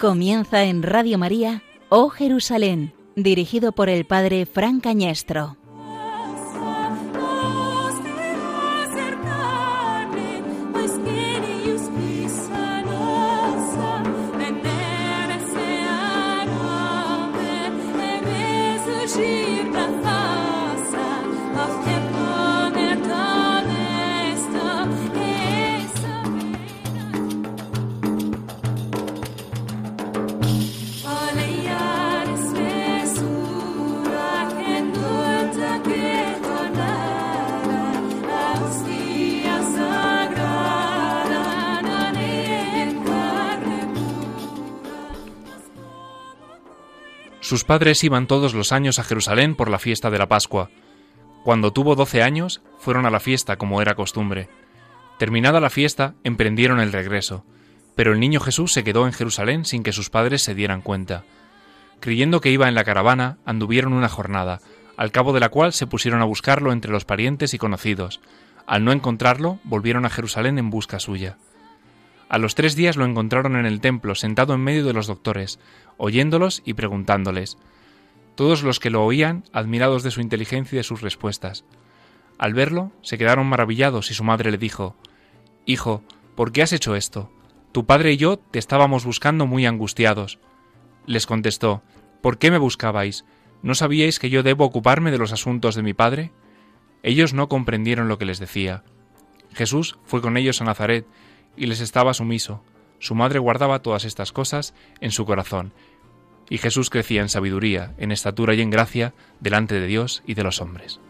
Comienza en Radio María, Oh Jerusalén, dirigido por el Padre Fran Cañestro. Sus padres iban todos los años a Jerusalén por la fiesta de la Pascua. Cuando tuvo doce años, fueron a la fiesta como era costumbre. Terminada la fiesta, emprendieron el regreso, pero el niño Jesús se quedó en Jerusalén sin que sus padres se dieran cuenta. Creyendo que iba en la caravana, anduvieron una jornada, al cabo de la cual se pusieron a buscarlo entre los parientes y conocidos. Al no encontrarlo, volvieron a Jerusalén en busca suya. A los tres días lo encontraron en el templo, sentado en medio de los doctores, oyéndolos y preguntándoles. Todos los que lo oían, admirados de su inteligencia y de sus respuestas. Al verlo, se quedaron maravillados y su madre le dijo, Hijo, ¿por qué has hecho esto? Tu padre y yo te estábamos buscando muy angustiados. Les contestó, ¿por qué me buscabais? ¿No sabíais que yo debo ocuparme de los asuntos de mi padre? Ellos no comprendieron lo que les decía. Jesús fue con ellos a Nazaret, y les estaba sumiso. Su madre guardaba todas estas cosas en su corazón, y Jesús crecía en sabiduría, en estatura y en gracia delante de Dios y de los hombres.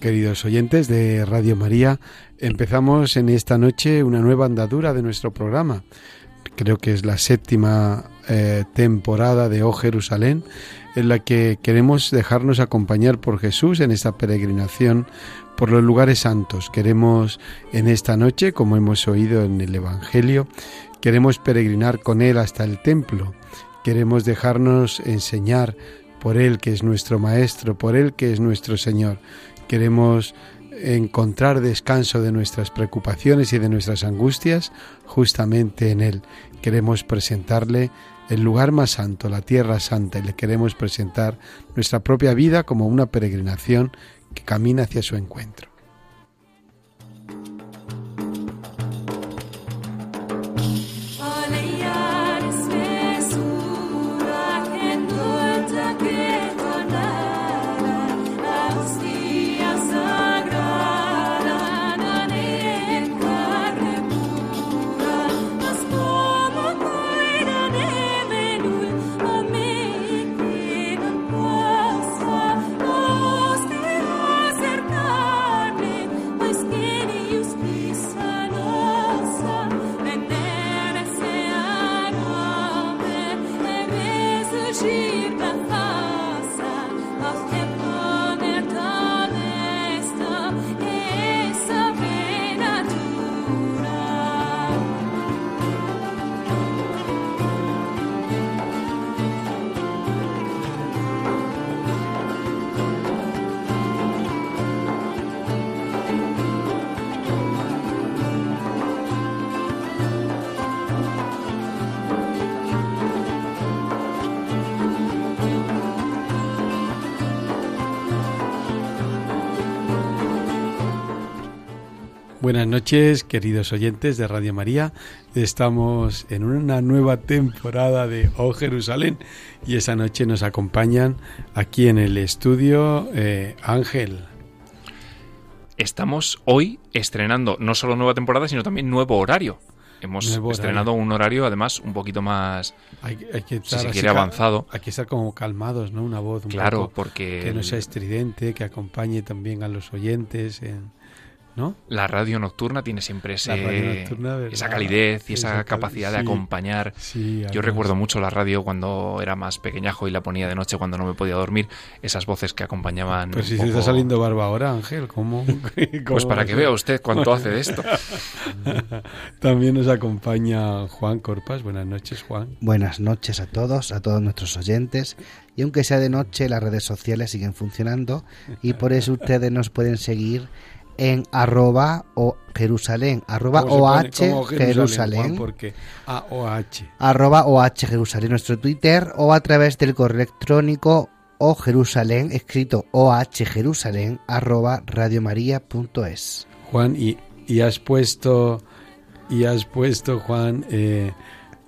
Queridos oyentes de Radio María, empezamos en esta noche una nueva andadura de nuestro programa. Creo que es la séptima eh, temporada de Oh Jerusalén, en la que queremos dejarnos acompañar por Jesús en esta peregrinación por los lugares santos. Queremos en esta noche, como hemos oído en el Evangelio, queremos peregrinar con Él hasta el templo. Queremos dejarnos enseñar por Él que es nuestro Maestro, por Él que es nuestro Señor. Queremos encontrar descanso de nuestras preocupaciones y de nuestras angustias justamente en Él. Queremos presentarle el lugar más santo, la tierra santa, y le queremos presentar nuestra propia vida como una peregrinación que camina hacia su encuentro. Buenas noches, queridos oyentes de Radio María. Estamos en una nueva temporada de Oh Jerusalén y esa noche nos acompañan aquí en el estudio eh, Ángel. Estamos hoy estrenando no solo nueva temporada, sino también nuevo horario. Hemos estrenado un horario además un poquito más, hay, que estar si se avanzado. Hay que estar como calmados, ¿no? Una voz un claro, poco porque que no sea estridente, que acompañe también a los oyentes en ¿no? La radio nocturna tiene siempre ese, esa calidez y esa capacidad de acompañar. Yo recuerdo mucho la radio cuando era más pequeñajo y la ponía de noche cuando no me podía dormir, esas voces que acompañaban. Pero si se está saliendo barba ahora, Ángel, ¿cómo? pues para que vea usted cuánto hace de esto. También nos acompaña Juan Corpas. Buenas noches, Juan. Buenas noches a todos, a todos nuestros oyentes. Y aunque sea de noche, las redes sociales siguen funcionando y por eso ustedes nos pueden seguir en arroba o Jerusalén, arroba OH Jerusalén. Porque AOH. Arroba OH Jerusalén, nuestro Twitter, o a través del correo electrónico o Jerusalén, escrito OH Jerusalén, arroba radiomaria.es. Juan, y, y, has puesto, y has puesto, Juan, eh,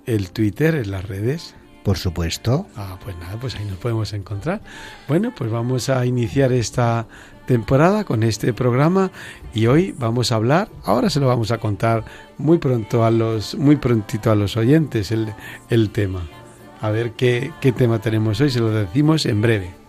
el Twitter en las redes. Por supuesto. Ah, pues nada, pues ahí nos podemos encontrar. Bueno, pues vamos a iniciar esta temporada con este programa y hoy vamos a hablar, ahora se lo vamos a contar muy pronto a los, muy prontito a los oyentes el, el tema. A ver qué, qué tema tenemos hoy, se lo decimos en breve.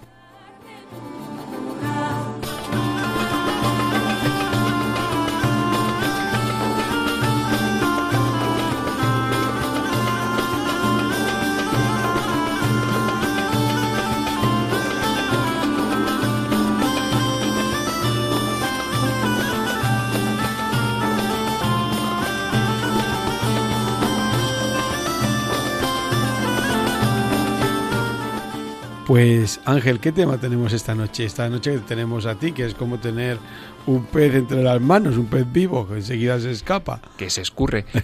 Pues Ángel, ¿qué tema tenemos esta noche? Esta noche tenemos a ti, que es como tener un pez entre las manos, un pez vivo, que enseguida se escapa. Que se escurre.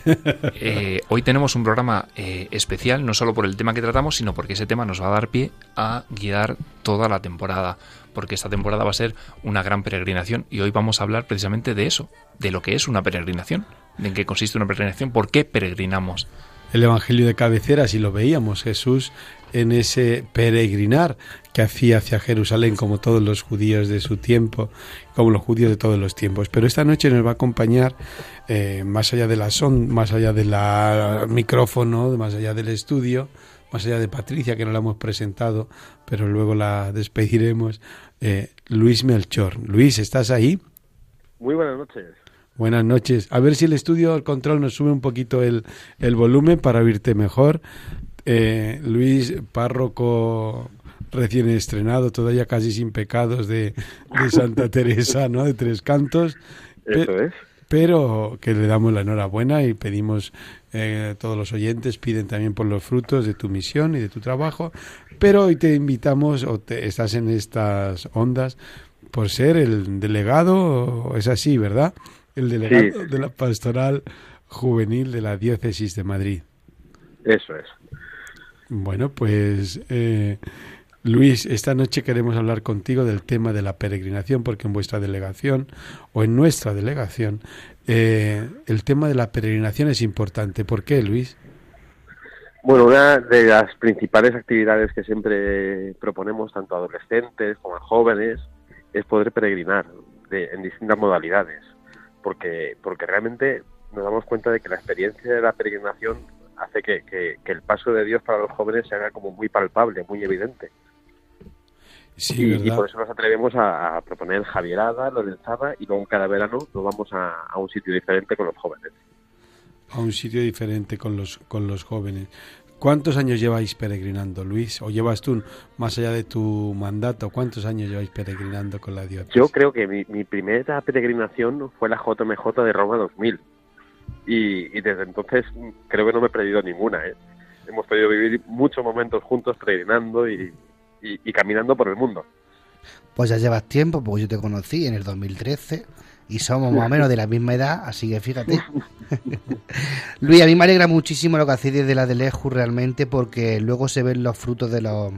Eh, hoy tenemos un programa eh, especial, no solo por el tema que tratamos, sino porque ese tema nos va a dar pie a guiar toda la temporada, porque esta temporada va a ser una gran peregrinación y hoy vamos a hablar precisamente de eso, de lo que es una peregrinación, de en qué consiste una peregrinación, por qué peregrinamos el Evangelio de cabecera, si lo veíamos, Jesús en ese peregrinar que hacía hacia Jerusalén como todos los judíos de su tiempo, como los judíos de todos los tiempos. Pero esta noche nos va a acompañar eh, más allá de la son, más allá del micrófono, más allá del estudio, más allá de Patricia que no la hemos presentado, pero luego la despediremos. Eh, Luis Melchor. Luis, ¿estás ahí? Muy buenas noches. Buenas noches. A ver si el estudio, el control nos sube un poquito el, el volumen para oírte mejor. Eh, Luis, párroco recién estrenado, todavía casi sin pecados de, Santa Teresa, ¿no? De Tres Cantos. Eso es. Pero que le damos la enhorabuena y pedimos, eh, todos los oyentes piden también por los frutos de tu misión y de tu trabajo. Pero hoy te invitamos, o te, estás en estas ondas, por ser el delegado, es así, ¿verdad? el delegado de la pastoral juvenil de la diócesis de Madrid. Eso es. Bueno, pues eh, Luis, esta noche queremos hablar contigo del tema de la peregrinación, porque en vuestra delegación o en nuestra delegación eh, el tema de la peregrinación es importante. ¿Por qué, Luis? Bueno, una de las principales actividades que siempre proponemos tanto a adolescentes como a jóvenes es poder peregrinar en distintas modalidades porque, porque realmente nos damos cuenta de que la experiencia de la peregrinación hace que, el paso de Dios para los jóvenes se haga como muy palpable, muy evidente. y, por eso nos atrevemos a, proponer Javierada, Lorenzada y luego cada verano nos vamos a, a, un sitio diferente con los jóvenes. A un sitio diferente con los, con los jóvenes. ¿Cuántos años lleváis peregrinando, Luis? ¿O llevas tú, más allá de tu mandato, cuántos años lleváis peregrinando con la diócesis? Yo creo que mi, primera peregrinación fue la JMJ de Roma 2000. Y, desde entonces creo que no me he perdido ninguna. ¿eh? Hemos podido vivir muchos momentos juntos peregrinando y, y caminando por el mundo. Pues ya llevas tiempo, porque yo te conocí en el 2013 y somos más o menos de la misma edad, así que fíjate. Luis, a mí me alegra muchísimo lo que hacéis desde la de lejos realmente porque luego se ven los frutos de los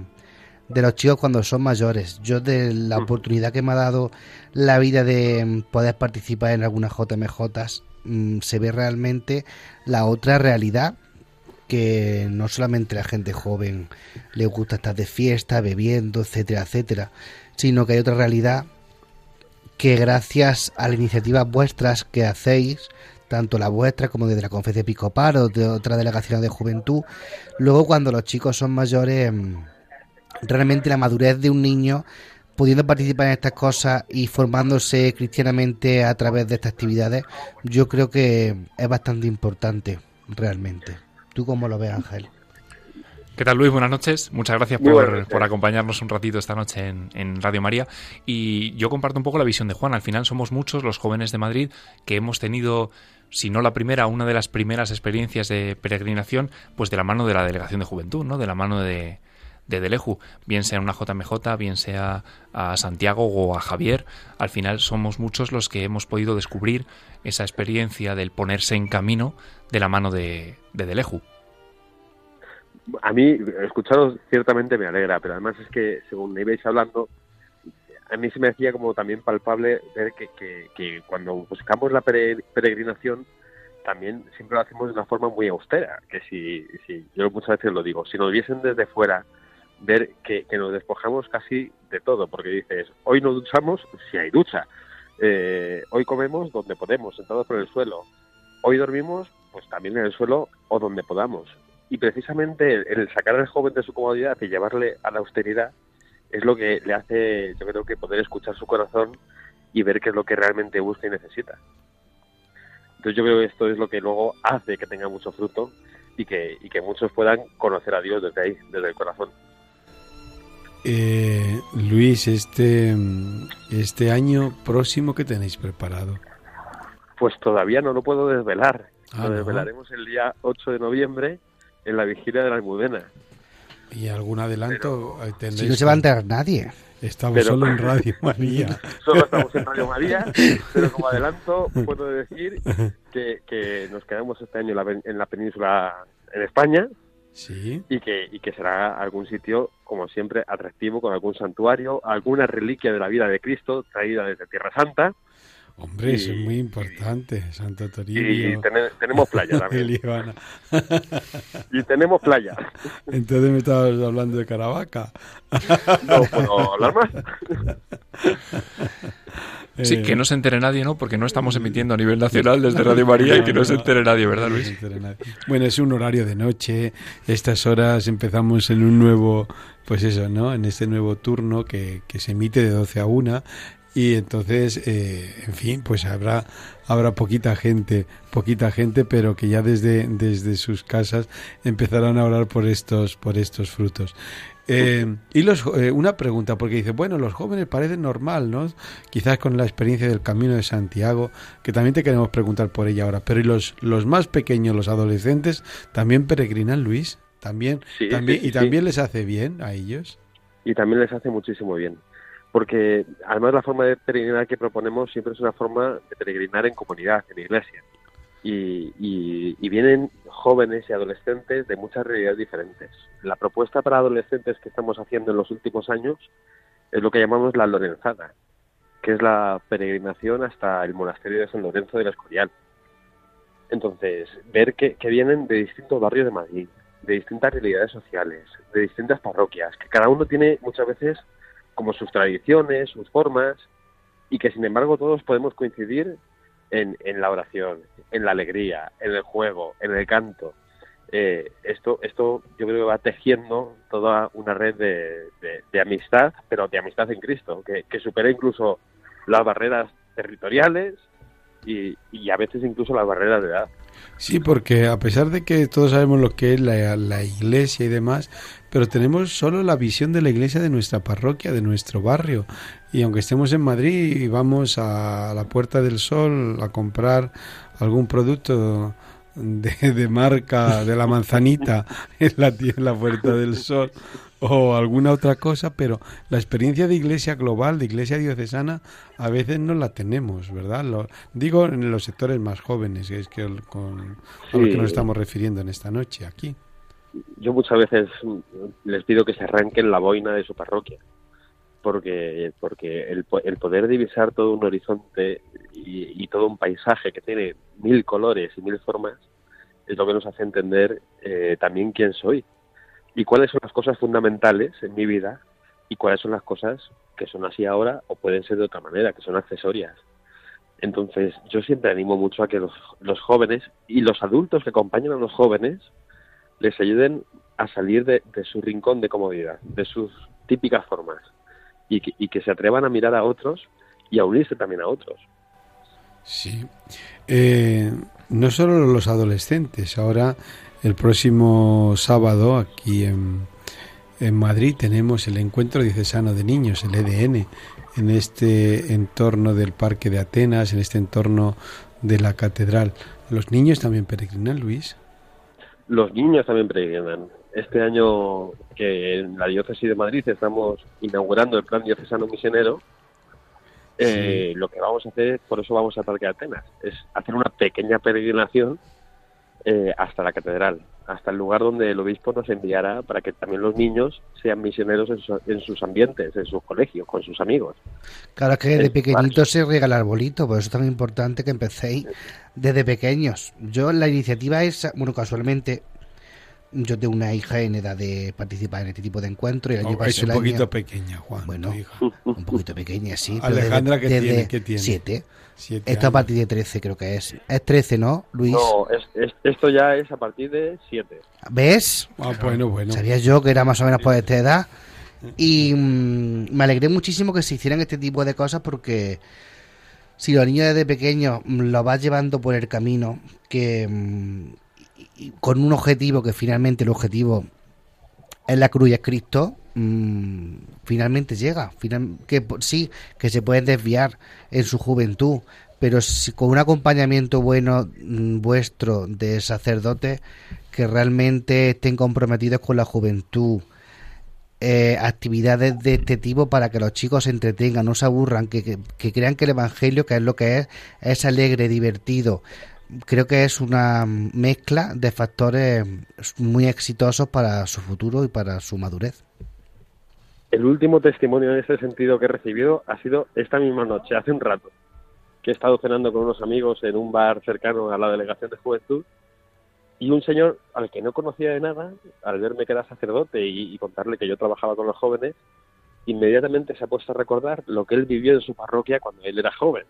de los chicos cuando son mayores. Yo de la mm. oportunidad que me ha dado la vida de poder participar en algunas JMJ, mm, se ve realmente la otra realidad que no solamente la gente joven le gusta estar de fiesta, bebiendo, etcétera, etcétera, sino que hay otra realidad que gracias a las iniciativas vuestras que hacéis, tanto la vuestra como desde la Conferencia Episcopal o de otra delegación de juventud, luego cuando los chicos son mayores, mm, realmente la madurez de un niño pudiendo participar en estas cosas y formándose cristianamente a través de estas actividades, yo creo que es bastante importante, realmente. ¿Tú cómo lo ves, Ángel? ¿Qué tal, Luis? Buenas noches. Muchas gracias por, acompañarnos un ratito esta noche en, Radio María. Y yo comparto un poco la visión de Juan. Al final somos muchos los jóvenes de Madrid que hemos tenido, si no la primera, una de las primeras experiencias de peregrinación, pues de la mano de la Delegación de Juventud, ¿no? De la mano de, de Deleju, bien sea una JMJ, bien sea a Santiago o a Javier, al final somos muchos los que hemos podido descubrir esa experiencia del ponerse en camino de la mano de, de Deleju. A mí, escucharos ciertamente me alegra, pero además es que, según me ibais hablando, a mí se me hacía como también palpable ver que, que, cuando buscamos la peregrinación, también siempre lo hacemos de una forma muy austera, que si, si yo muchas veces lo digo, si nos viesen desde fuera ver que, nos despojamos casi de todo, porque dices, hoy no duchamos si hay ducha, eh, hoy comemos donde podemos, sentados por el suelo, hoy dormimos pues también en el suelo o donde podamos. Y precisamente el, sacar al joven de su comodidad y llevarle a la austeridad es lo que le hace, yo creo que poder escuchar su corazón y ver qué es lo que realmente busca y necesita. Entonces yo creo que esto es lo que luego hace que tenga mucho fruto y que, y que muchos puedan conocer a Dios desde ahí, desde el corazón. Eh, Luis, este, este año próximo, ¿qué tenéis preparado? Pues todavía no lo puedo desvelar. Ah, lo desvelaremos el día 8 de noviembre en la vigilia de la Almudena. ¿Y algún adelanto Si no se va a enterar nadie. Estamos solo en Radio María. solo estamos en Radio María, pero como adelanto puedo decir que, que nos quedamos este año en la, en la península en España, Sí. Y que, y que será algún sitio, como siempre, atractivo, con algún santuario, alguna reliquia de la vida de Cristo traída desde Tierra Santa. Hombre, eso es muy importante, Santo Toribio. Y tenemos playa también. y tenemos playa. Entonces me estabas hablando de Caravaca. no puedo hablar más. Sí, que no se entere nadie, ¿no? Porque no estamos emitiendo a nivel nacional desde Radio María y que no se entere nadie, ¿verdad, Luis? Bueno, es un horario de noche. Estas horas empezamos en un nuevo, pues eso, ¿no? En este nuevo turno que, que se emite de 12 a 1 y entonces, eh, en fin, pues habrá habrá poquita gente, poquita gente, pero que ya desde, desde sus casas empezarán a orar por estos por estos frutos. Eh, y los, eh, una pregunta, porque dice, bueno, los jóvenes parecen normal, ¿no? Quizás con la experiencia del Camino de Santiago, que también te queremos preguntar por ella ahora, pero ¿y los, los más pequeños, los adolescentes, también peregrinan, Luis? ¿También, también ¿Y también les hace bien a ellos? Y también les hace muchísimo bien porque además la forma de peregrinar que proponemos siempre es una forma de peregrinar en comunidad, en iglesia. Y, y, vienen jóvenes y adolescentes de muchas realidades diferentes. La propuesta para adolescentes que estamos haciendo en los últimos años es lo que llamamos la Lorenzada, que es la peregrinación hasta el monasterio de San Lorenzo del Escorial. Entonces, ver que, que vienen de distintos barrios de Madrid, de distintas realidades sociales, de distintas parroquias, que cada uno tiene muchas veces como sus tradiciones, sus formas, y que sin embargo todos podemos coincidir en, en la oración, en la alegría, en el juego, en el canto. Eh, esto, esto yo creo que va tejiendo toda una red de, de, amistad, pero de amistad en Cristo, que, que supera incluso las barreras territoriales y, y a veces incluso las barreras de edad. Sí, porque a pesar de que todos sabemos lo que es la, la, iglesia y demás, pero tenemos solo la visión de la iglesia de nuestra parroquia, de nuestro barrio. Y aunque estemos en Madrid y vamos a la Puerta del Sol a comprar algún producto de, de marca de la manzanita en la, en la Puerta del Sol o alguna otra cosa, pero la experiencia de iglesia global, de iglesia diocesana, a veces no la tenemos, ¿verdad? Lo, digo en los sectores más jóvenes, que es que con, a lo que nos estamos refiriendo en esta noche aquí. Yo muchas veces les pido que se arranquen la boina de su parroquia, porque, porque el, el poder divisar todo un horizonte y, todo un paisaje que tiene mil colores y mil formas es lo que nos hace entender eh, también quién soy y cuáles son las cosas fundamentales en mi vida y cuáles son las cosas que son así ahora o pueden ser de otra manera, que son accesorias. Entonces, yo siempre animo mucho a que los, los jóvenes y los adultos que acompañan a los jóvenes les ayuden a salir de, su rincón de comodidad, de sus típicas formas, y que, y que se atrevan a mirar a otros y a unirse también a otros. Sí. Eh, no solo los adolescentes, ahora el próximo sábado aquí en, en Madrid tenemos el encuentro diocesano de niños, el EDN, en este entorno del Parque de Atenas, en este entorno de la catedral. ¿Los niños también peregrinan, Luis? Los niños también peregrinan. Este año que en la diócesis de Madrid estamos inaugurando el plan diocesano misionero, eh, lo que vamos a hacer, por eso vamos al Parque de Atenas, es hacer una pequeña peregrinación eh, hasta la catedral, hasta el lugar donde el obispo nos enviará para que también los niños sean misioneros en, sus ambientes, en sus colegios, con sus amigos. Claro que de pequeñitos se regala arbolito, por eso es tan importante que empecéis desde pequeños. Yo la iniciativa es, bueno, casualmente yo tengo una hija en edad de participar en este tipo de encuentros. Y oh, es un poquito pequeña, Juan. Bueno, un poquito pequeña, sí. Alejandra, ¿qué tiene? ¿qué tiene? Siete. Esto a partir de 13 creo que es. Es 13, ¿no, Luis? No, esto ya es a partir de 7. ¿Ves? Ah, bueno, bueno. Sabía yo que era más o menos por esta edad. Y mm, me alegré muchísimo que se hicieran este tipo de cosas porque si los niños desde pequeños lo vas llevando por el camino, que mm, con un objetivo que finalmente el objetivo es la cruz y es Cristo, mm, finalmente llega. Final, que sí, que se pueden desviar en su juventud, pero si, con un acompañamiento bueno mm, vuestro de sacerdotes que realmente estén comprometidos con la juventud, eh, actividades de este tipo para que los chicos se entretengan, no se aburran, que, que, crean que el Evangelio, que es lo que es, es alegre, divertido, creo que es una mezcla de factores muy exitosos para su futuro y para su madurez. El último testimonio en ese sentido que he recibido ha sido esta misma noche, hace un rato, que he estado cenando con unos amigos en un bar cercano a la delegación de juventud y un señor al que no conocía de nada, al verme que era sacerdote y, y contarle que yo trabajaba con los jóvenes, inmediatamente se ha puesto a recordar lo que él vivió en su parroquia cuando él era joven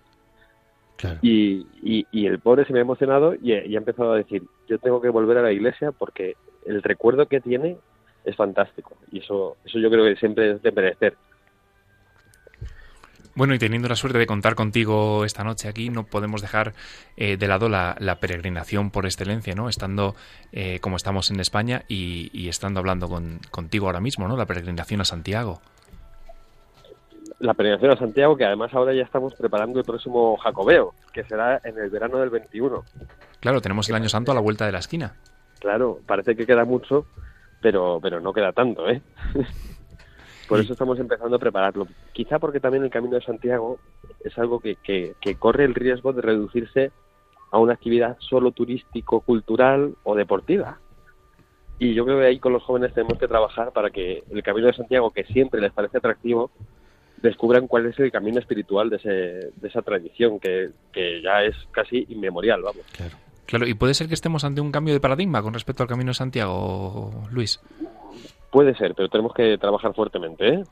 y, y, el pobre se me ha emocionado y, ha empezado a decir, yo tengo que volver a la iglesia porque el recuerdo que tiene es fantástico. Y eso, eso yo creo que siempre es de merecer. Bueno, y teniendo la suerte de contar contigo esta noche aquí, no podemos dejar eh, de lado la, peregrinación por excelencia, ¿no? Estando eh, como estamos en España y, y estando hablando con, contigo ahora mismo, ¿no? La peregrinación a Santiago la peregrinación a Santiago, que además ahora ya estamos preparando el próximo Jacobeo, que será en el verano del 21. Claro, tenemos el Año Santo a la vuelta de la esquina. Claro, parece que queda mucho, pero, pero no queda tanto, ¿eh? Por eso estamos empezando a prepararlo. Quizá porque también el Camino de Santiago es algo que, que, que corre el riesgo de reducirse a una actividad solo turístico, cultural o deportiva. Y yo creo que ahí con los jóvenes tenemos que trabajar para que el Camino de Santiago, que siempre les parece atractivo, descubran cuál es el camino espiritual de, ese, de esa tradición que, ya es casi inmemorial, vamos. Claro. Claro, y puede ser que estemos ante un cambio de paradigma con respecto al Camino de Santiago, Luis. Puede ser, pero tenemos que trabajar fuertemente, ¿eh?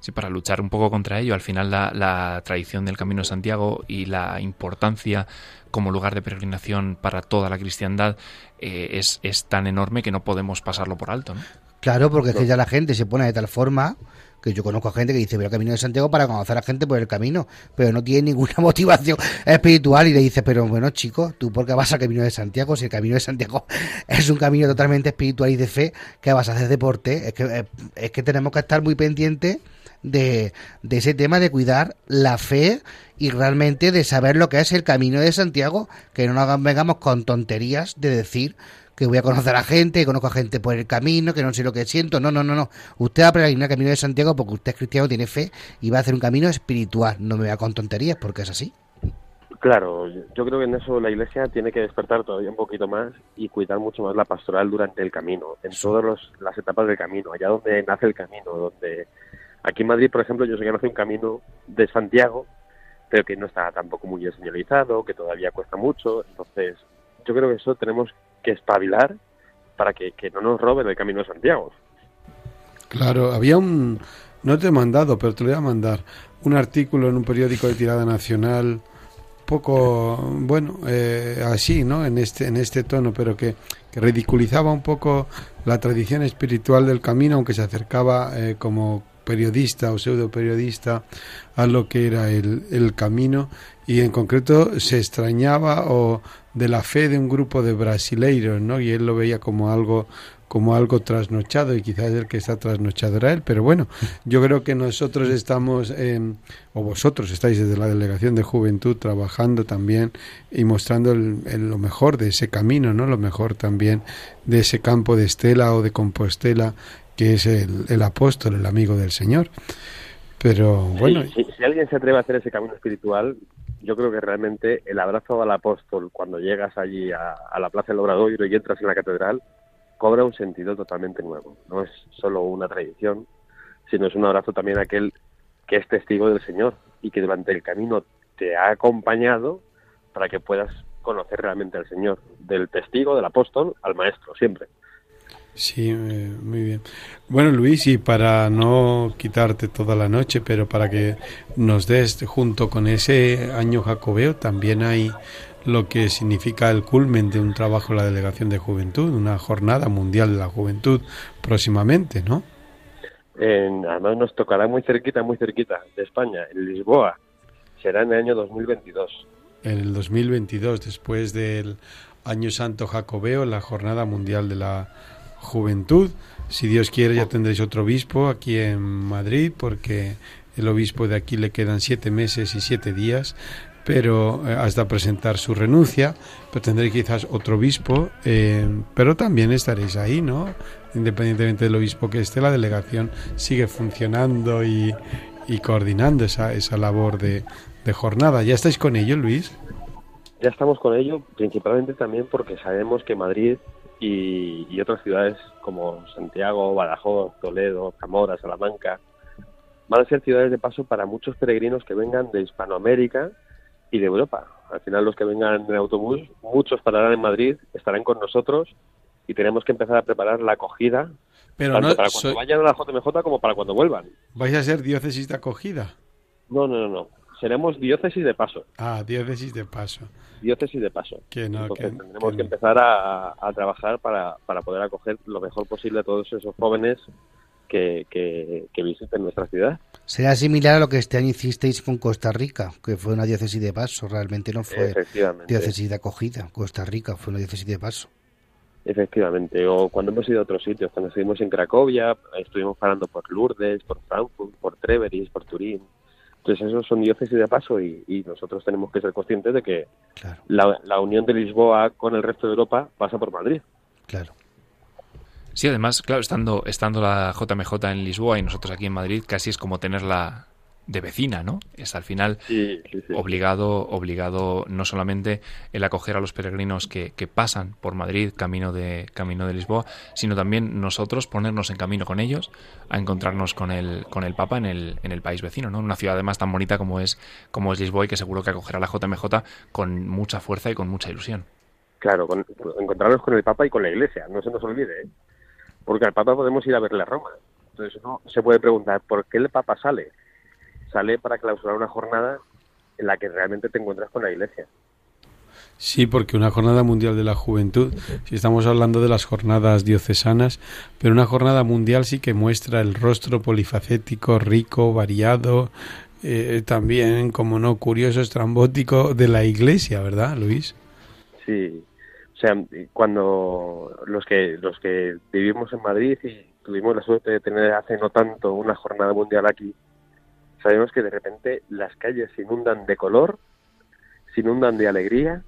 Sí, para luchar un poco contra ello. Al final la, la, tradición del Camino de Santiago y la importancia como lugar de peregrinación para toda la cristiandad eh, es, es, tan enorme que no podemos pasarlo por alto, ¿no? Claro, porque es que ya la gente se pone de tal forma que yo conozco a gente que dice, voy al Camino de Santiago para conocer a gente por el camino, pero no tiene ninguna motivación espiritual y le dice, pero bueno, chico, ¿tú por qué vas al Camino de Santiago? Si el Camino de Santiago es un camino totalmente espiritual y de fe, ¿qué vas a hacer deporte? Es que, es que tenemos que estar muy pendientes de, de ese tema de cuidar la fe y realmente de saber lo que es el Camino de Santiago, que no nos vengamos con tonterías de decir que voy a conocer a gente, que conozco a gente por el camino, que no sé lo que siento. No, no, no, no. Usted va a peregrinar el camino de Santiago porque usted es cristiano, tiene fe y va a hacer un camino espiritual. No me vea con tonterías porque es así. Claro, yo creo que en eso la Iglesia tiene que despertar todavía un poquito más y cuidar mucho más la pastoral durante el camino, en todas las etapas del camino, allá donde nace el camino, donde aquí en Madrid, por ejemplo, yo sé que nace un camino de Santiago, pero que no está tampoco muy señalizado, que todavía cuesta mucho, entonces yo creo que eso tenemos que espabilar para que, no nos roben el camino de Santiago. Claro, había un, no te he mandado, pero te lo voy a mandar, un artículo en un periódico de tirada nacional, poco, bueno, eh, así, ¿no? En este, en este tono, pero que, ridiculizaba un poco la tradición espiritual del camino, aunque se acercaba eh, como periodista o pseudo periodista a lo que era el, el camino y en concreto se extrañaba o de la fe de un grupo de brasileiros, ¿no? Y él lo veía como algo como algo trasnochado y quizás el que está trasnochado era él, pero bueno, yo creo que nosotros estamos, o vosotros estáis desde la Delegación de Juventud trabajando también y mostrando lo mejor de ese camino, ¿no? Lo mejor también de ese campo de Estela o de Compostela que es el, apóstol, el amigo del Señor. Pero bueno. si, alguien se atreve a hacer ese camino espiritual, yo creo que realmente el abrazo al apóstol cuando llegas allí a, la Plaza del Obradoiro y entras en la catedral cobra un sentido totalmente nuevo. No es solo una tradición, sino es un abrazo también a aquel que es testigo del Señor y que durante el camino te ha acompañado para que puedas conocer realmente al Señor, del testigo, del apóstol, al maestro, siempre. Sí, eh, muy bien. Bueno, Luis, y para no quitarte toda la noche, pero para que nos des junto con ese año jacobeo, también hay lo que significa el culmen de un trabajo en la Delegación de Juventud, una jornada mundial de la juventud próximamente, ¿no? además nos tocará muy cerquita, muy cerquita de España, en Lisboa. Será en el año 2022. En el 2022, después del Año Santo Jacobeo, la Jornada Mundial de la Juventud. Si Dios quiere ya tendréis otro obispo aquí en Madrid porque el obispo de aquí le quedan siete meses y siete días pero eh, hasta presentar su renuncia, pero tendréis quizás otro obispo, eh, pero también estaréis ahí, ¿no? Independientemente del obispo que esté, la delegación sigue funcionando y, coordinando esa, esa labor de, de jornada. ¿Ya estáis con ello, Luis? Ya estamos con ello, principalmente también porque sabemos que Madrid y, otras ciudades como Santiago, Badajoz, Toledo, Zamora, Salamanca, van a ser ciudades de paso para muchos peregrinos que vengan de Hispanoamérica y de Europa. Al final los que vengan en autobús, muchos pararán en Madrid, estarán con nosotros y tenemos que empezar a preparar la acogida Pero no, para cuando vayan a la JMJ como para cuando vuelvan. ¿Vais a ser diócesis de acogida? No, no, no, no. Seremos diócesis de paso. Ah, diócesis de paso diócesis de paso. Que no, tendremos que, empezar a, trabajar para, para, poder acoger lo mejor posible a todos esos jóvenes que, que, visiten nuestra ciudad. Será similar a lo que este año hicisteis con Costa Rica, que fue una diócesis de paso, realmente no fue diócesis de acogida. Costa Rica fue una diócesis de paso. Efectivamente, o cuando hemos ido a otros sitios, cuando estuvimos en Cracovia, estuvimos parando por Lourdes, por Frankfurt, por Treveris, por Turín. Entonces esos son diócesis de paso y, nosotros tenemos que ser conscientes de que la, unión de Lisboa con el resto de Europa pasa por Madrid. Claro. Sí, además, claro, estando, estando la JMJ en Lisboa y nosotros aquí en Madrid, casi es como tenerla de vecina, ¿no? Es al final obligado, obligado no solamente el acoger a los peregrinos que, que, pasan por Madrid camino de camino de Lisboa, sino también nosotros ponernos en camino con ellos a encontrarnos con el con el Papa en el, en el país vecino, ¿no? Una ciudad además tan bonita como es como es Lisboa y que seguro que acogerá a la JMJ con mucha fuerza y con mucha ilusión. Claro, encontrarnos con el Papa y con la Iglesia, no se nos olvide, ¿eh? porque al Papa podemos ir a verle a Roma. Entonces uno se puede preguntar por qué el Papa sale sale para clausurar una jornada en la que realmente te encuentras con la iglesia. Sí, porque una jornada mundial de la juventud, si estamos hablando de las jornadas diocesanas, pero una jornada mundial sí que muestra el rostro polifacético, rico, variado, eh, también, como no, curioso, estrambótico de la iglesia, ¿verdad, Luis? Sí, o sea, cuando los que, los que vivimos en Madrid y tuvimos la suerte de tener hace no tanto una jornada mundial aquí, sabemos que de repente las calles se inundan de color, se inundan de alegría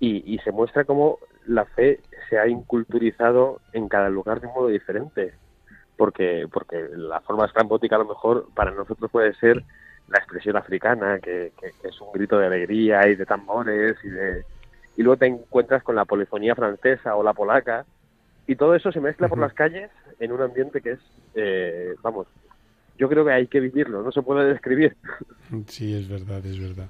y, se muestra cómo la fe se ha inculturizado en cada lugar de un modo diferente. Porque, porque la forma estrambótica a lo mejor para nosotros puede ser la expresión africana, que, es un grito de alegría y de tambores y de... Y luego te encuentras con la polifonía francesa o la polaca y todo eso se mezcla por las calles en un ambiente que es, eh, vamos, yo creo que hay que vivirlo, no se puede describir. Sí, es verdad, es verdad.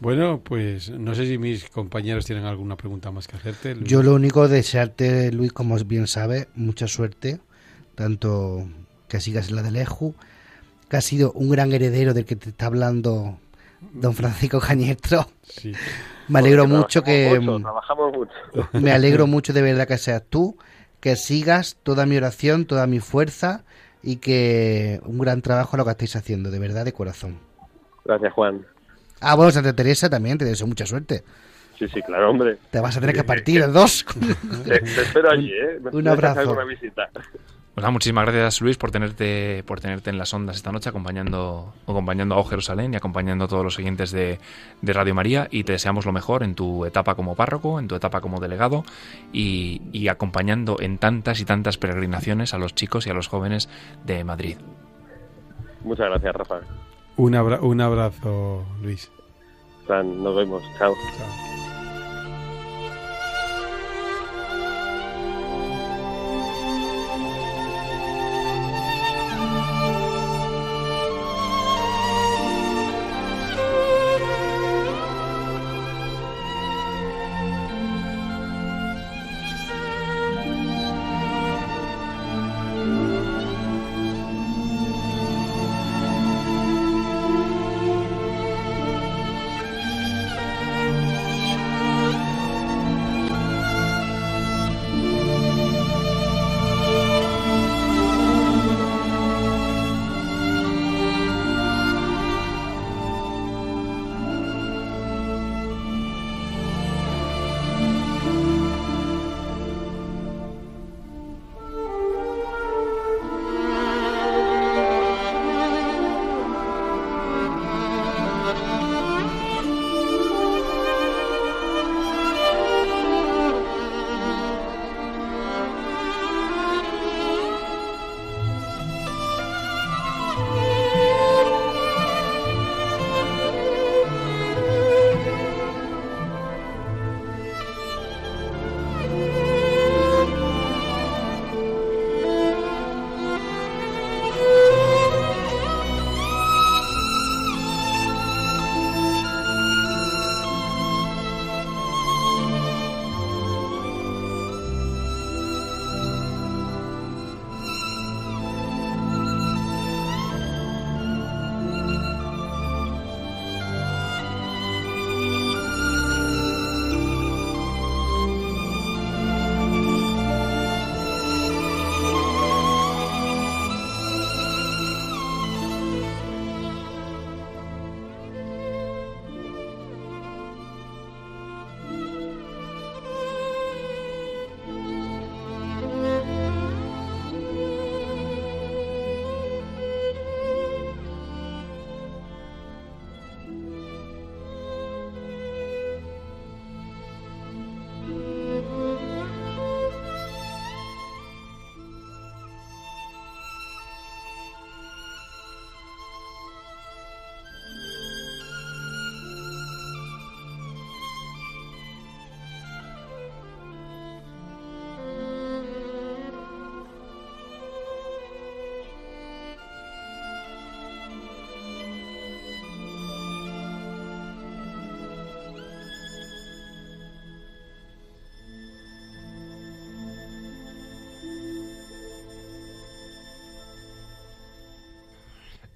Bueno, pues no sé si mis compañeros tienen alguna pregunta más que hacerte. Yo lo único desearte, Luis, como bien sabes, mucha suerte, tanto que sigas en la de Leju, que has sido un gran heredero del que te está hablando don Francisco Cañestro. Sí. Me alegro mucho que... trabajamos mucho. Me alegro mucho de verdad que seas tú, que sigas toda mi oración, toda mi fuerza y que un gran trabajo lo que estáis haciendo, de verdad, de corazón. Gracias, Juan. Ah, bueno, Santa Teresa también, te deseo mucha suerte. Sí, sí, claro, hombre. Te vas a tener que partir en dos. Te, te espero allí, ¿eh? Me Un abrazo. una visita. Pues nada, muchísimas gracias Luis por tenerte, por tenerte en las ondas esta noche, acompañando, acompañando a O Jerusalén y acompañando a todos los oyentes de, de Radio María y te deseamos lo mejor en tu etapa como párroco, en tu etapa como delegado y, y acompañando en tantas y tantas peregrinaciones a los chicos y a los jóvenes de Madrid. Muchas gracias, Rafa. Un, abra- un abrazo, Luis. Fran, nos vemos. Chao. Chao.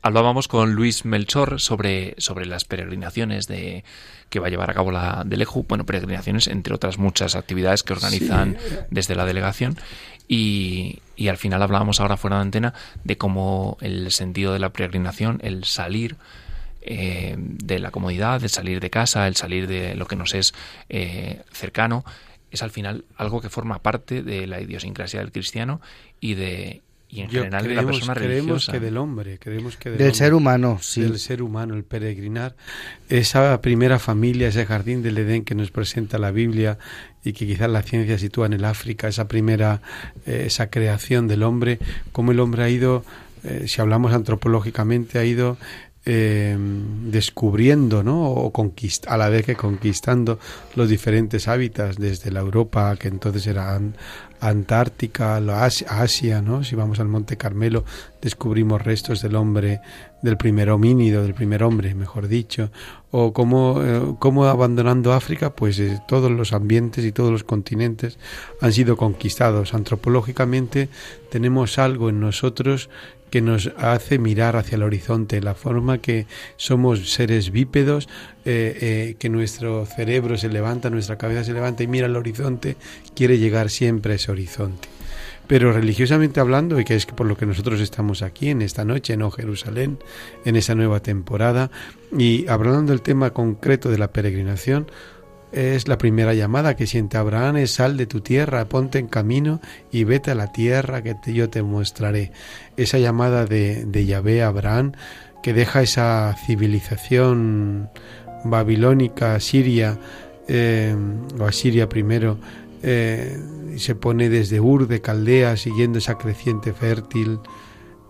Hablábamos con Luis Melchor sobre, sobre las peregrinaciones de, que va a llevar a cabo la Deleju, bueno, peregrinaciones entre otras muchas actividades que organizan desde la delegación. Y, y al final hablábamos ahora fuera de antena de cómo el sentido de la peregrinación, el salir eh, de la comodidad, el salir de casa, el salir de lo que nos es eh, cercano, es al final algo que forma parte de la idiosincrasia del cristiano y de y en Yo general de la creemos, persona creemos religiosa. que del hombre, creemos que del, Del hombre, ser humano, sí. del ser humano, el peregrinar, esa primera familia, ese jardín del Edén que nos presenta la Biblia y que quizás la ciencia sitúa en el África, esa primera, eh, esa creación del hombre, cómo el hombre ha ido, eh, si hablamos antropológicamente, ha ido eh, descubriendo, ¿no? O conquist a la vez que conquistando los diferentes hábitats, desde la Europa, que entonces era Antártica, la Asia, ¿no? Si vamos al Monte Carmelo, descubrimos restos del hombre, del primer homínido, del primer hombre, mejor dicho. O cómo, eh, cómo abandonando África, pues eh, todos los ambientes y todos los continentes han sido conquistados. Antropológicamente tenemos algo en nosotros que nos hace mirar hacia el horizonte, la forma que somos seres bípedos, eh, eh, que nuestro cerebro se levanta, nuestra cabeza se levanta y mira al horizonte, quiere llegar siempre a ese horizonte. Pero religiosamente hablando, y que es por lo que nosotros estamos aquí en esta noche, en Jerusalén, en esa nueva temporada, y hablando del tema concreto de la peregrinación, es la primera llamada que siente Abraham, es sal de tu tierra, ponte en camino y vete a la tierra que yo te mostraré. Esa llamada de, de Yahvé a Abraham que deja esa civilización babilónica, siria, eh, o asiria primero, eh, y se pone desde Ur de Caldea, siguiendo esa creciente fértil,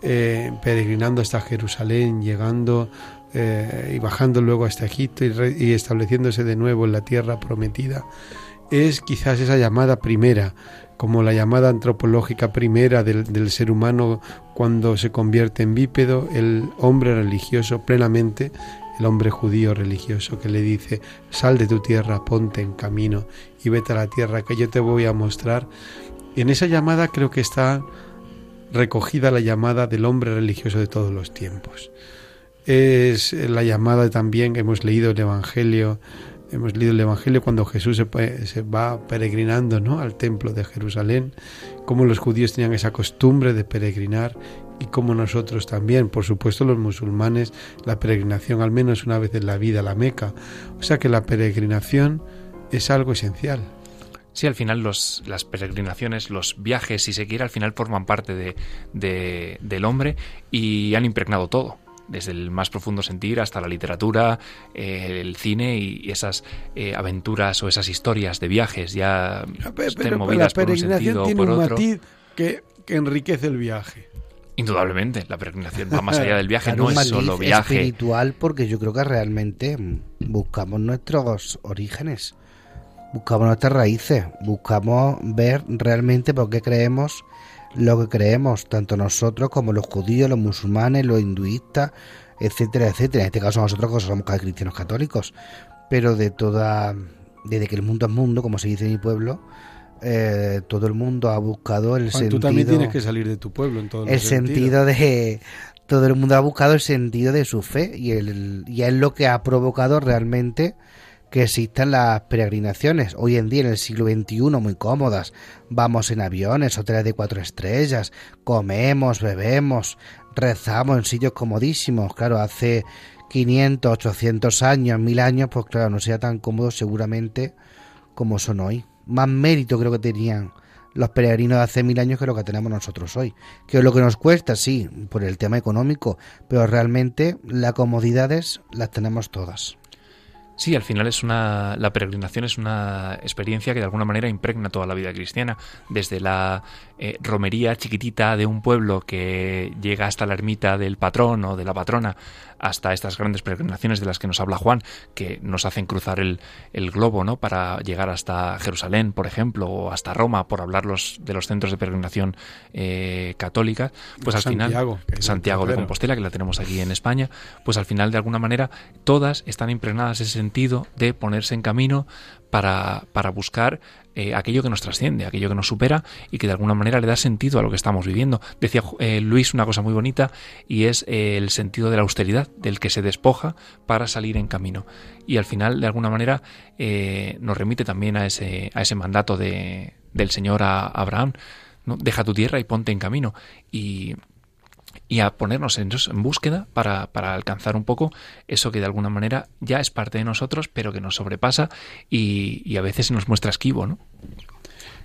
eh, peregrinando hasta Jerusalén, llegando y bajando luego hasta Egipto y, estableciéndose de nuevo en la tierra prometida. Es quizás esa llamada primera, como la llamada antropológica primera del, del, ser humano cuando se convierte en bípedo, el hombre religioso plenamente el hombre judío religioso que le dice, sal de tu tierra, ponte en camino y vete a la tierra que yo te voy a mostrar. en esa llamada creo que está recogida la llamada del hombre religioso de todos los tiempos. Es la llamada también que hemos leído el Evangelio, hemos leído el Evangelio cuando Jesús se, va peregrinando ¿no? al templo de Jerusalén, cómo los judíos tenían esa costumbre de peregrinar y como nosotros también, por supuesto los musulmanes, la peregrinación al menos una vez en la vida la Meca. O sea que la peregrinación es algo esencial. Sí, al final los, las peregrinaciones, los viajes, si se quiere, al final forman parte de, del hombre y han impregnado todo desde el más profundo sentir hasta la literatura, eh, el cine y, esas eh, aventuras o esas historias de viajes ya estén movidas por un sentido o por otro. que, que enriquece el viaje. Indudablemente, la peregrinación va más allá del viaje, no es solo viaje. espiritual porque yo creo que realmente buscamos nuestros orígenes, buscamos nuestras raíces, buscamos ver realmente por qué creemos lo que creemos, tanto nosotros como los judíos, los musulmanes, los hinduistas, etcétera, etcétera. En este caso nosotros que somos cristianos católicos, pero de toda, desde que el mundo es mundo, como se dice en mi pueblo, eh, todo el mundo ha buscado el sentido. Tú también tienes que salir de tu pueblo en todo El sentido de. Todo el mundo ha buscado el sentido de su fe y, el, y es lo que ha provocado realmente que existan las peregrinaciones. Hoy en día, en el siglo XXI, muy cómodas. Vamos en aviones, hoteles de cuatro estrellas, comemos, bebemos, rezamos en sitios comodísimos. Claro, hace 500, 800 años, 1000 años, pues claro, no sea tan cómodo seguramente como son hoy más mérito creo que tenían los peregrinos de hace mil años que lo que tenemos nosotros hoy. Que es lo que nos cuesta, sí, por el tema económico, pero realmente las comodidades las tenemos todas. Sí, al final es una la peregrinación es una experiencia que de alguna manera impregna toda la vida cristiana, desde la eh, romería chiquitita de un pueblo que llega hasta la ermita del patrón o de la patrona, hasta estas grandes peregrinaciones de las que nos habla Juan, que nos hacen cruzar el, el globo, ¿no? Para llegar hasta Jerusalén, por ejemplo, o hasta Roma, por hablar los, de los centros de peregrinación eh, católica, pues al final Santiago de Compostela, que la tenemos aquí en España, pues al final de alguna manera todas están impregnadas ese sentido de ponerse en camino para, para buscar eh, aquello que nos trasciende, aquello que nos supera y que de alguna manera le da sentido a lo que estamos viviendo. Decía eh, Luis una cosa muy bonita y es eh, el sentido de la austeridad, del que se despoja para salir en camino. Y al final, de alguna manera, nos remite también a ese, a ese mandato de, del Señor a Abraham. ¿no? Deja tu tierra y ponte en camino. Y y a ponernos en, búsqueda para, para, alcanzar un poco eso que de alguna manera ya es parte de nosotros, pero que nos sobrepasa y, y a veces nos muestra esquivo, ¿no?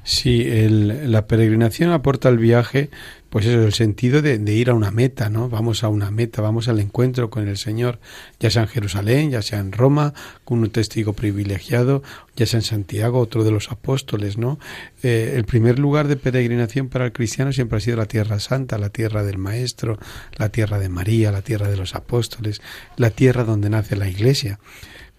Sí, el, la peregrinación aporta al viaje, pues eso, el sentido de, ir a una meta, ¿no? Vamos a una meta, vamos al encuentro con el Señor, ya sea en Jerusalén, ya sea en Roma, con un testigo privilegiado, ya sea en Santiago, otro de los apóstoles, ¿no? Eh, el primer lugar de peregrinación para el cristiano siempre ha sido la Tierra Santa, la tierra del Maestro, la tierra de María, la tierra de los apóstoles, la tierra donde nace la Iglesia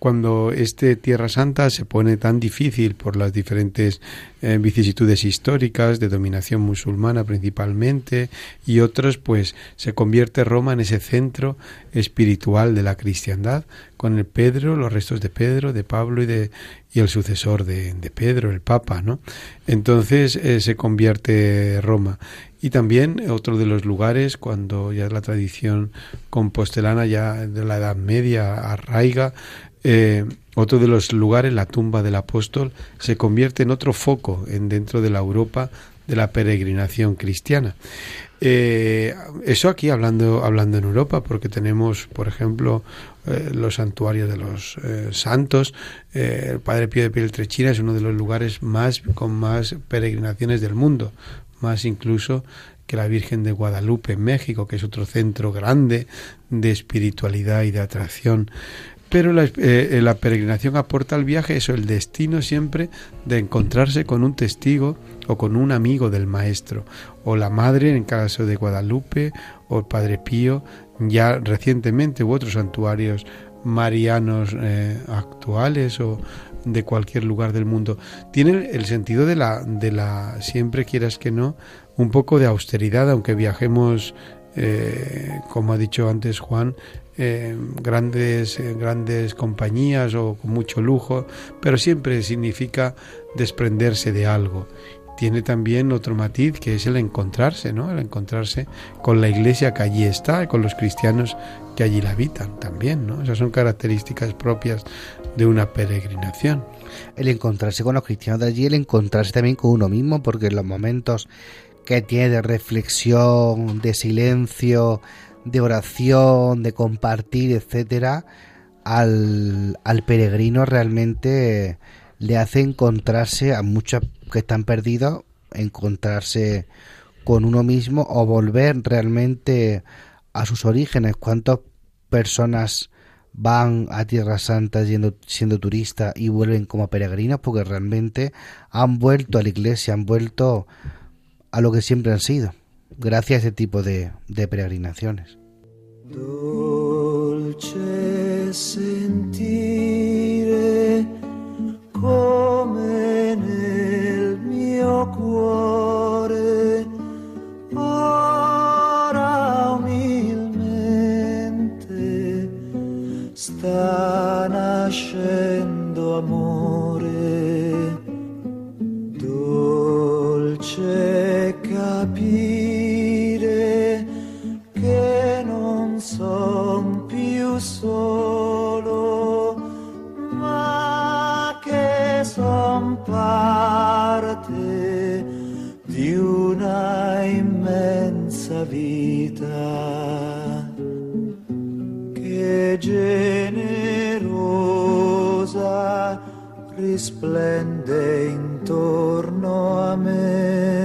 cuando este Tierra Santa se pone tan difícil por las diferentes eh, vicisitudes históricas de dominación musulmana principalmente y otros, pues se convierte Roma en ese centro espiritual de la cristiandad con el Pedro, los restos de Pedro, de Pablo y de y el sucesor de, de Pedro, el Papa, ¿no? Entonces eh, se convierte Roma y también otro de los lugares cuando ya la tradición compostelana ya de la Edad Media arraiga eh, otro de los lugares, la tumba del apóstol, se convierte en otro foco en dentro de la Europa de la peregrinación cristiana. Eh, eso aquí hablando, hablando en Europa, porque tenemos, por ejemplo, eh, los santuarios de los santos. el Padre Pío de Pieltrechina es uno de los lugares más con más peregrinaciones del mundo, más incluso que la Virgen de Guadalupe en México, que es otro centro grande de espiritualidad y de atracción. Pero la, la peregrinación aporta al viaje eso, el destino siempre de encontrarse con un testigo o con un amigo del maestro, o la madre en caso de Guadalupe, o el Padre Pío, ya recientemente, u otros santuarios marianos eh, actuales o de cualquier lugar del mundo. Tiene el sentido de la, de la, siempre quieras que no, un poco de austeridad, aunque viajemos, eh, como ha dicho antes Juan, eh, grandes, grandes compañías o con mucho lujo, pero siempre significa desprenderse de algo tiene también otro matiz que es el encontrarse, ¿no? El encontrarse con la iglesia que allí está con los cristianos que allí la habitan también, ¿no? Esas son características propias de una peregrinación. El encontrarse con los cristianos de allí, el encontrarse también con uno mismo, porque en los momentos que tiene de reflexión, de silencio, de oración, de compartir, etcétera, al, al peregrino realmente le hace encontrarse a muchas que están perdidos, encontrarse con uno mismo o volver realmente a sus orígenes. ¿Cuántas personas van a Tierra Santa yendo, siendo turistas y vuelven como peregrinos? Porque realmente han vuelto a la iglesia, han vuelto a lo que siempre han sido, gracias a ese tipo de, de peregrinaciones. cuore ora umilmente sta nascendo amore solo ma che son parte di una immensa vita che generosa risplende intorno a me,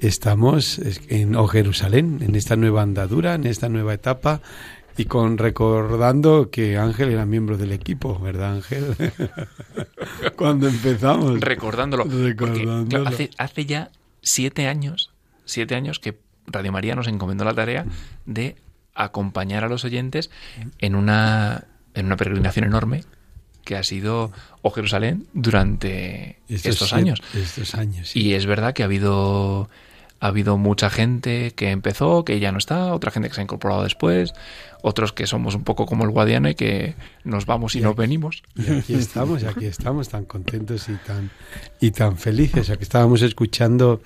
Estamos en O Jerusalén, en esta nueva andadura, en esta nueva etapa y con recordando que Ángel era miembro del equipo, ¿verdad Ángel? Cuando empezamos. Recordándolo. porque, Recordándolo. claro, hace, hace ya siete años, siete años que Radio María nos encomendó la tarea de acompañar a los oyentes en una, en una peregrinación enorme que ha sido O Jerusalén durante estos, años. Estos años, sí. Y es verdad que ha habido ha habido mucha gente que empezó, que ya no está, otra gente que se ha incorporado después, otros que somos un poco como el Guadiana y que nos vamos y Y nos aquí- venimos. Y aquí estamos, y aquí estamos tan contentos y tan y tan felices. Aquí estábamos escuchando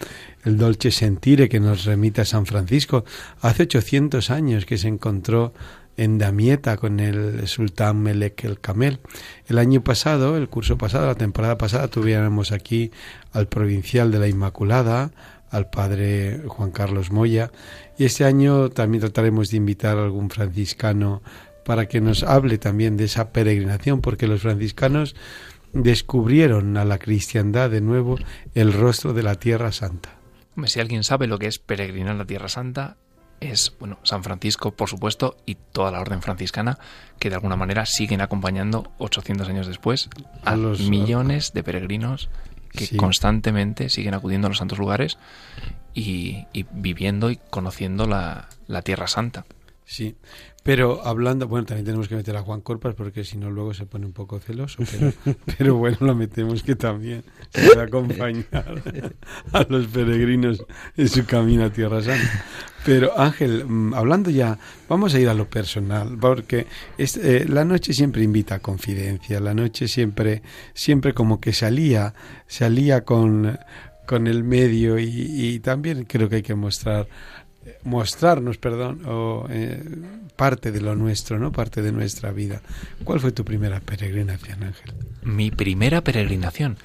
el Dolce Sentire que nos remite a San Francisco. Hace 800 años que se encontró en Damieta con el sultán Melek el Camel. El año pasado, el curso pasado, la temporada pasada, tuviéramos aquí al provincial de la Inmaculada, al padre Juan Carlos Moya, y este año también trataremos de invitar a algún franciscano para que nos hable también de esa peregrinación, porque los franciscanos descubrieron a la cristiandad de nuevo el rostro de la Tierra Santa. Si alguien sabe lo que es peregrinar la Tierra Santa, es bueno San Francisco, por supuesto, y toda la orden franciscana, que de alguna manera siguen acompañando 800 años después a, A los- millones de peregrinos que Sí. constantemente siguen acudiendo a los santos lugares y, y viviendo y conociendo la, la Tierra Santa. Sí, pero hablando, bueno, también tenemos que meter a Juan Corpas porque si no luego se pone un poco celoso, pero, pero bueno, lo metemos que también se va a acompañar a los peregrinos en su camino a Tierra Santa. Pero Ángel, mm, hablando ya, vamos a ir a lo personal, porque es- eh, la noche siempre invita a confidencia, la noche siempre, siempre como que salía, salía con, con el medio y, y también creo que hay que mostrar mostrarnos, perdón, o, eh, parte de lo nuestro, ¿no? Parte de nuestra vida. ¿Cuál fue tu primera peregrinación, Ángel? Mi primera peregrinación.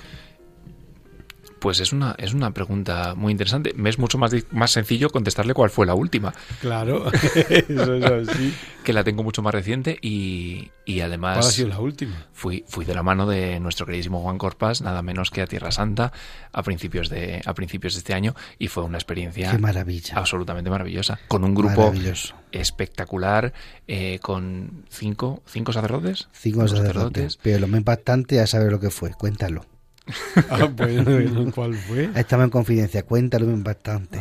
Pues es una, es una pregunta muy interesante. Me es mucho más, más sencillo contestarle cuál fue la última, Claro, eso es así. que la tengo mucho más reciente y, y además... ¿Cuál ha sido la última? Fui, fui de la mano de nuestro queridísimo Juan Corpas, nada menos que a Tierra Santa, a principios de, a principios de este año, y fue una experiencia Qué maravilla. absolutamente maravillosa, con un grupo Maravilloso. espectacular, eh, con cinco, cinco sacerdotes. Cinco sacerdotes. Pero lo más impactante ya sabes lo que fue. Cuéntalo. Ah, bueno, ¿cuál fue? Estamos en confidencia. Cuéntalo lo más impactante.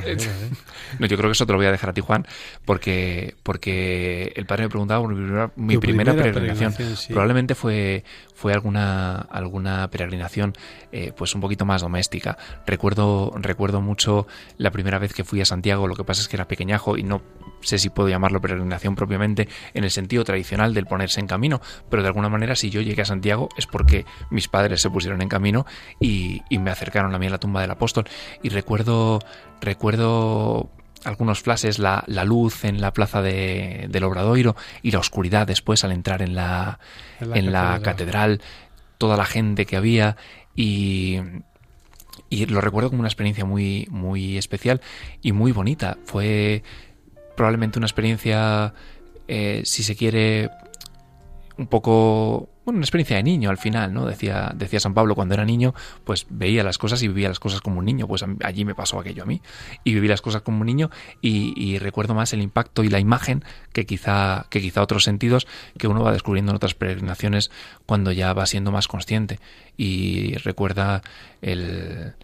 No, yo creo que eso te lo voy a dejar a ti, Juan, porque, porque el padre me preguntaba por mi primera, mi Tu primera primera peregrinación. peregrinación, sí. Probablemente fue, fue alguna, alguna peregrinación eh, pues un poquito más doméstica. Recuerdo, recuerdo mucho la primera vez que fui a Santiago, lo que pasa es que era pequeñajo y no sé si puedo llamarlo peregrinación propiamente en el sentido tradicional del ponerse en camino, pero de alguna manera si yo llegué a Santiago es porque mis padres se pusieron en camino y, y me acercaron a mí a la tumba del apóstol. Y recuerdo, recuerdo algunos flashes, la, la luz en la plaza de, del Obradoiro y la oscuridad después al entrar en la, En la en la catedral. catedral, toda la gente que había y, y lo recuerdo como una experiencia muy, muy especial y muy bonita. Fue probablemente una experiencia, eh, si se quiere, un poco, bueno, una experiencia de niño al final, ¿no? Decía, decía San Pablo cuando era niño, pues veía las cosas y vivía las cosas como un niño, pues allí me pasó aquello a mí. Y viví las cosas como un niño y, y recuerdo más el impacto y la imagen que quizá, que quizá otros sentidos que uno va descubriendo en otras peregrinaciones cuando ya va siendo más consciente. Y recuerda el,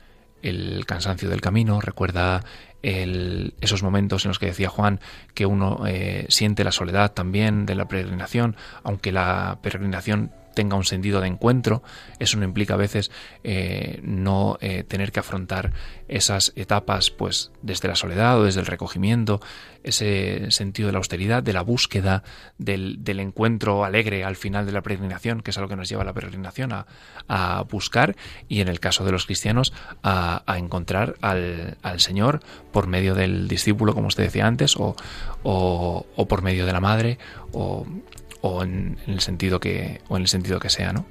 el cansancio del camino, recuerda el- esos momentos en los que decía Juan que uno eh, siente la soledad también de la peregrinación, aunque la peregrinación tenga un sentido de encuentro, eso no implica a veces eh, no eh, tener que afrontar esas etapas pues desde la soledad o desde el recogimiento, ese sentido de la austeridad, de la búsqueda, del, encuentro alegre al final de la peregrinación, que es a lo que nos lleva la peregrinación a, a buscar y en el caso de los cristianos a, a encontrar al, Señor por medio del discípulo, como usted decía antes, o, o, o por medio de la madre, o, o en, en el sentido que o en el sentido que sea, ¿no?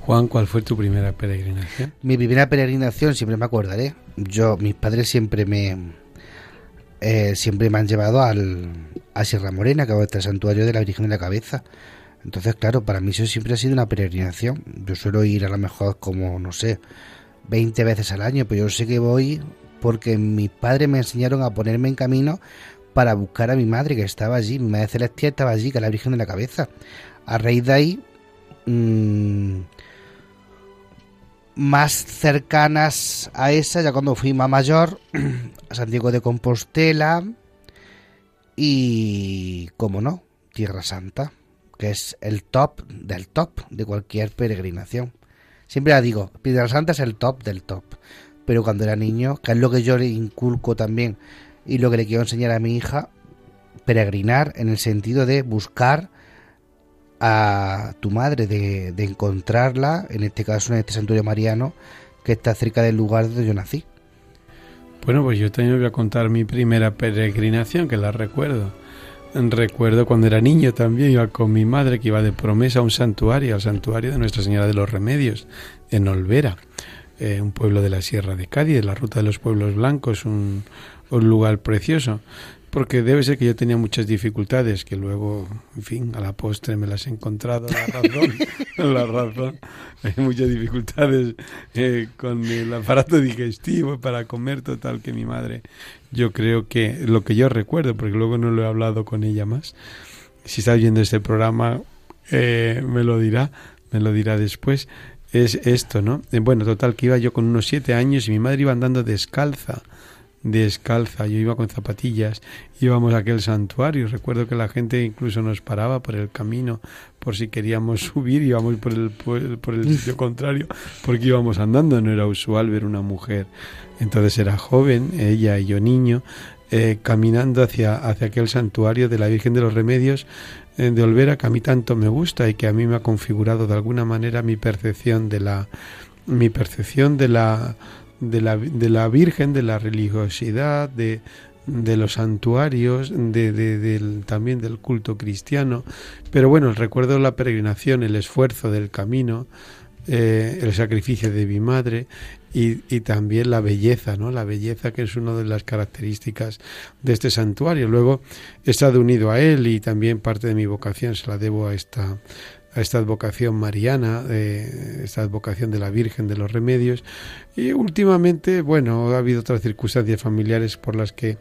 Juan, ¿cuál fue tu primera peregrinación? Mi primera peregrinación, siempre me acordaré. Yo, mis padres siempre me eh, siempre me han llevado al, a Sierra Morena, que es el santuario de la Virgen de la Cabeza. Entonces, claro, para mí eso siempre ha sido una peregrinación. Yo suelo ir a lo mejor como, no sé, 20 veces al año, pero yo sé que voy porque mis padres me enseñaron a ponerme en camino para buscar a mi madre que estaba allí. Mi madre celestial estaba allí, que la Virgen de la Cabeza. A raíz de ahí, mm, más cercanas a esa, ya cuando fui más mayor, a Santiago de Compostela y, como no, Tierra Santa, porque es el top del top de cualquier peregrinación. Siempre la digo, Piedra Santa es el top del top. Pero cuando era niño, que es lo que yo le inculco también y lo que le quiero enseñar a mi hija, peregrinar en el sentido de buscar a tu madre, de, de encontrarla, en este caso en este santuario mariano, que está cerca del lugar donde yo nací. Bueno, pues yo también voy a contar mi primera peregrinación, que la recuerdo. Recuerdo cuando era niño también, iba con mi madre que iba de promesa a un santuario, al santuario de Nuestra Señora de los Remedios, en Olvera, eh, un pueblo de la Sierra de Cádiz, la Ruta de los Pueblos Blancos, un, un lugar precioso porque debe ser que yo tenía muchas dificultades que luego, en fin, a la postre me las he encontrado, la razón, la razón. Hay muchas dificultades eh, con el aparato digestivo para comer, total, que mi madre, yo creo que lo que yo recuerdo, porque luego no lo he hablado con ella más, si está viendo este programa, eh, me lo dirá, me lo dirá después, es esto, ¿no? Eh, bueno, total, que iba yo con unos siete años y mi madre iba andando descalza descalza, yo iba con zapatillas, íbamos a aquel santuario, recuerdo que la gente incluso nos paraba por el camino por si queríamos subir, íbamos por el, por el, sitio contrario, porque íbamos andando, no era usual ver una mujer. Entonces era joven, ella y yo niño, eh, caminando hacia, hacia aquel santuario de la Virgen de los Remedios eh, de Olvera que a mí tanto me gusta y que a mí me ha configurado de alguna manera mi percepción de la mi percepción de la de la, de la Virgen, de la religiosidad, de, de los santuarios, de, del, también del culto cristiano. Pero bueno, el recuerdo de la peregrinación, el esfuerzo del camino, eh, el sacrificio de mi madre y, y, también la belleza, ¿no? La belleza que es una de las características de este santuario. Luego he estado unido a él y también parte de mi vocación se la debo a esta a esta advocación mariana, esta advocación de la Virgen de los Remedios. Y últimamente, bueno, ha habido otras circunstancias familiares por las que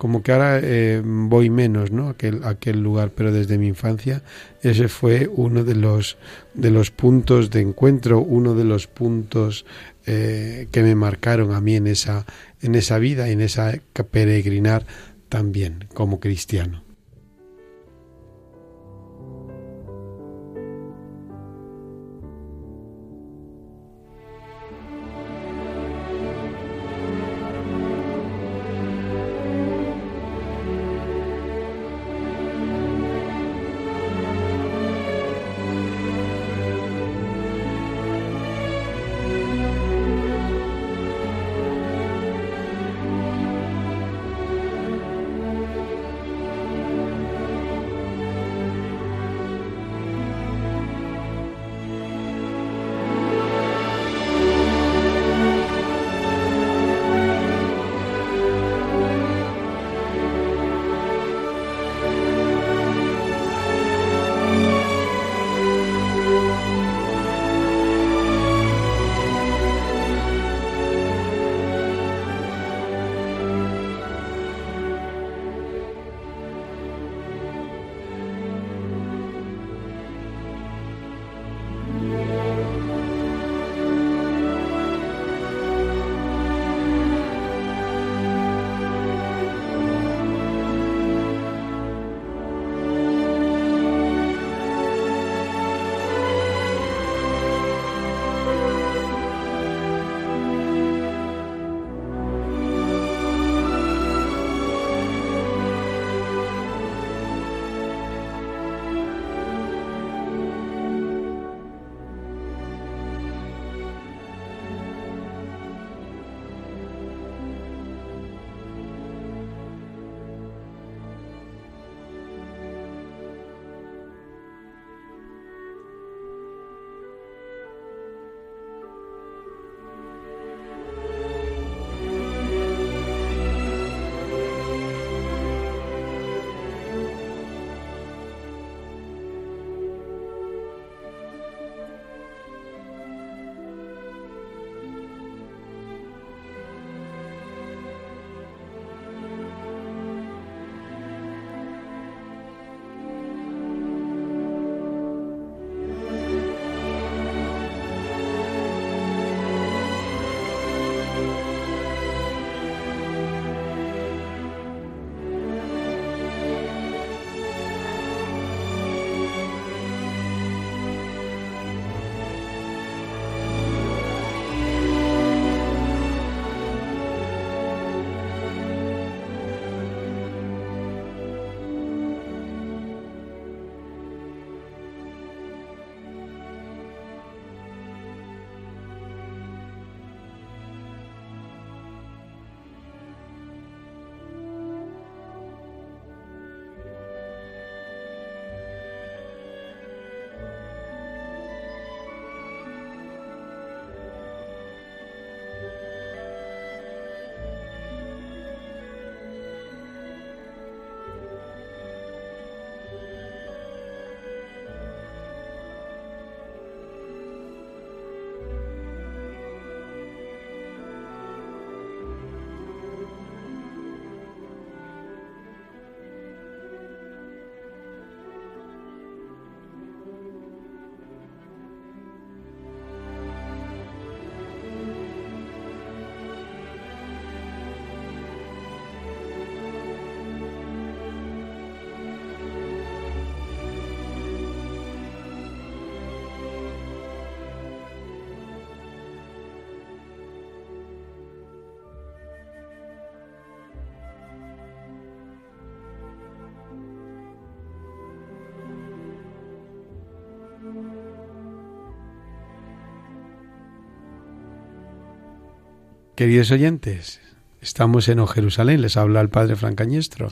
como que ahora eh, voy menos ¿no? aquel, aquel lugar, pero desde mi infancia ese fue uno de los, de los puntos de encuentro, uno de los puntos eh, que me marcaron a mí en esa, en esa vida, en esa peregrinar también como cristiano. Queridos oyentes, estamos en Jerusalén, les habla el padre Francañestro,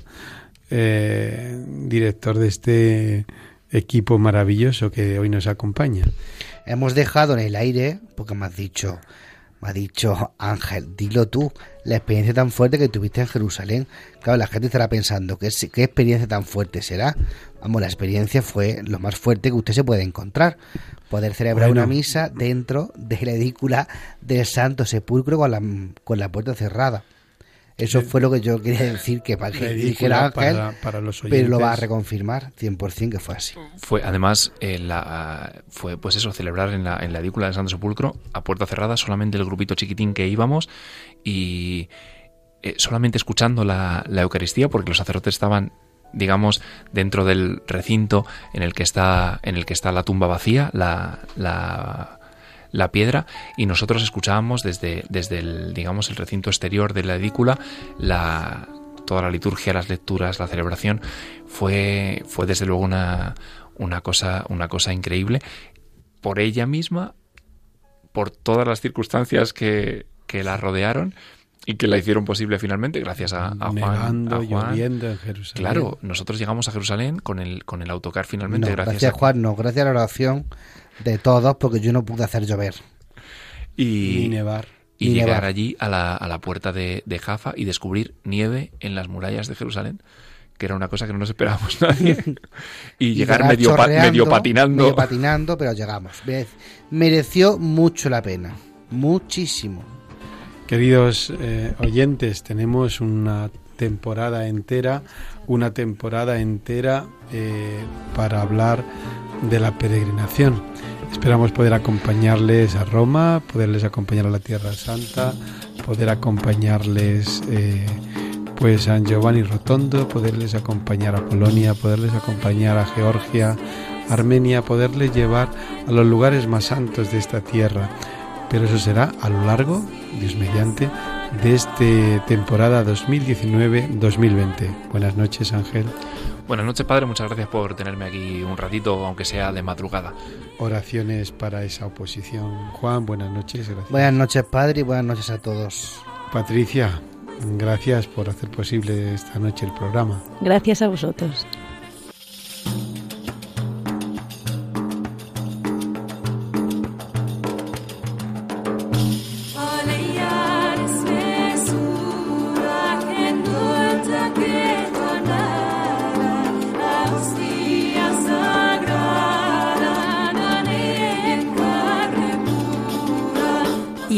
eh, director de este equipo maravilloso que hoy nos acompaña. Hemos dejado en el aire, porque me has dicho, me ha dicho Ángel, dilo tú, la experiencia tan fuerte que tuviste en Jerusalén. Claro, la gente estará pensando, ¿qué, qué experiencia tan fuerte será? Vamos, la experiencia fue lo más fuerte que usted se puede encontrar. Poder celebrar Bueno. una misa dentro de la edícula del Santo Sepulcro con la, con la puerta cerrada. Eso fue lo que yo quería decir, que para que dijera para, para los pero lo va a reconfirmar 100% que fue así. Fue, además, eh, la, fue pues eso, celebrar en la, en la edícula del Santo Sepulcro a puerta cerrada, solamente el grupito chiquitín que íbamos y eh, solamente escuchando la, la Eucaristía, porque los sacerdotes estaban digamos dentro del recinto en el que está en el que está la tumba vacía la, la, la piedra y nosotros escuchábamos desde desde el digamos el recinto exterior de la edícula la toda la liturgia las lecturas la celebración fue fue desde luego una una cosa una cosa increíble. Por ella misma por todas las circunstancias que, que la rodearon y que la hicieron posible finalmente gracias a, a Juan, a Juan. lloviendo en Jerusalén. Claro, nosotros llegamos a Jerusalén con el, con el autocar finalmente, No, gracias, gracias, a Juan, no, gracias a la oración de todos, porque yo no pude hacer llover. y, Ni nevar. y llegar nevar. allí a la, a la puerta de, de Jaffa y descubrir nieve en las murallas de Jerusalén, que era una cosa que no nos esperábamos nadie. y, llegar llegar medio, pa- medio patinando. medio patinando, pero llegamos. Mere- Mereció mucho la pena, muchísimo. Queridos eh, oyentes, tenemos una temporada entera, una temporada entera eh, para hablar de la peregrinación. Esperamos poder acompañarles a Roma, poderles acompañar a la Tierra Santa, poder acompañarles eh, pues a San Giovanni Rotondo, poderles acompañar a Polonia, poderles acompañar a Georgia, Armenia, poderles llevar a los lugares más santos de esta tierra. Pero eso será a lo largo, Dios mediante, de esta temporada 2019-2020. Buenas noches, Ángel. Buenas noches, padre. Muchas gracias por tenerme aquí un ratito, aunque sea de madrugada. Oraciones para esa oposición. Juan, buenas noches. Gracias. Buenas noches, padre, y buenas noches a todos. Patricia, gracias por hacer posible esta noche el programa. Gracias a vosotros.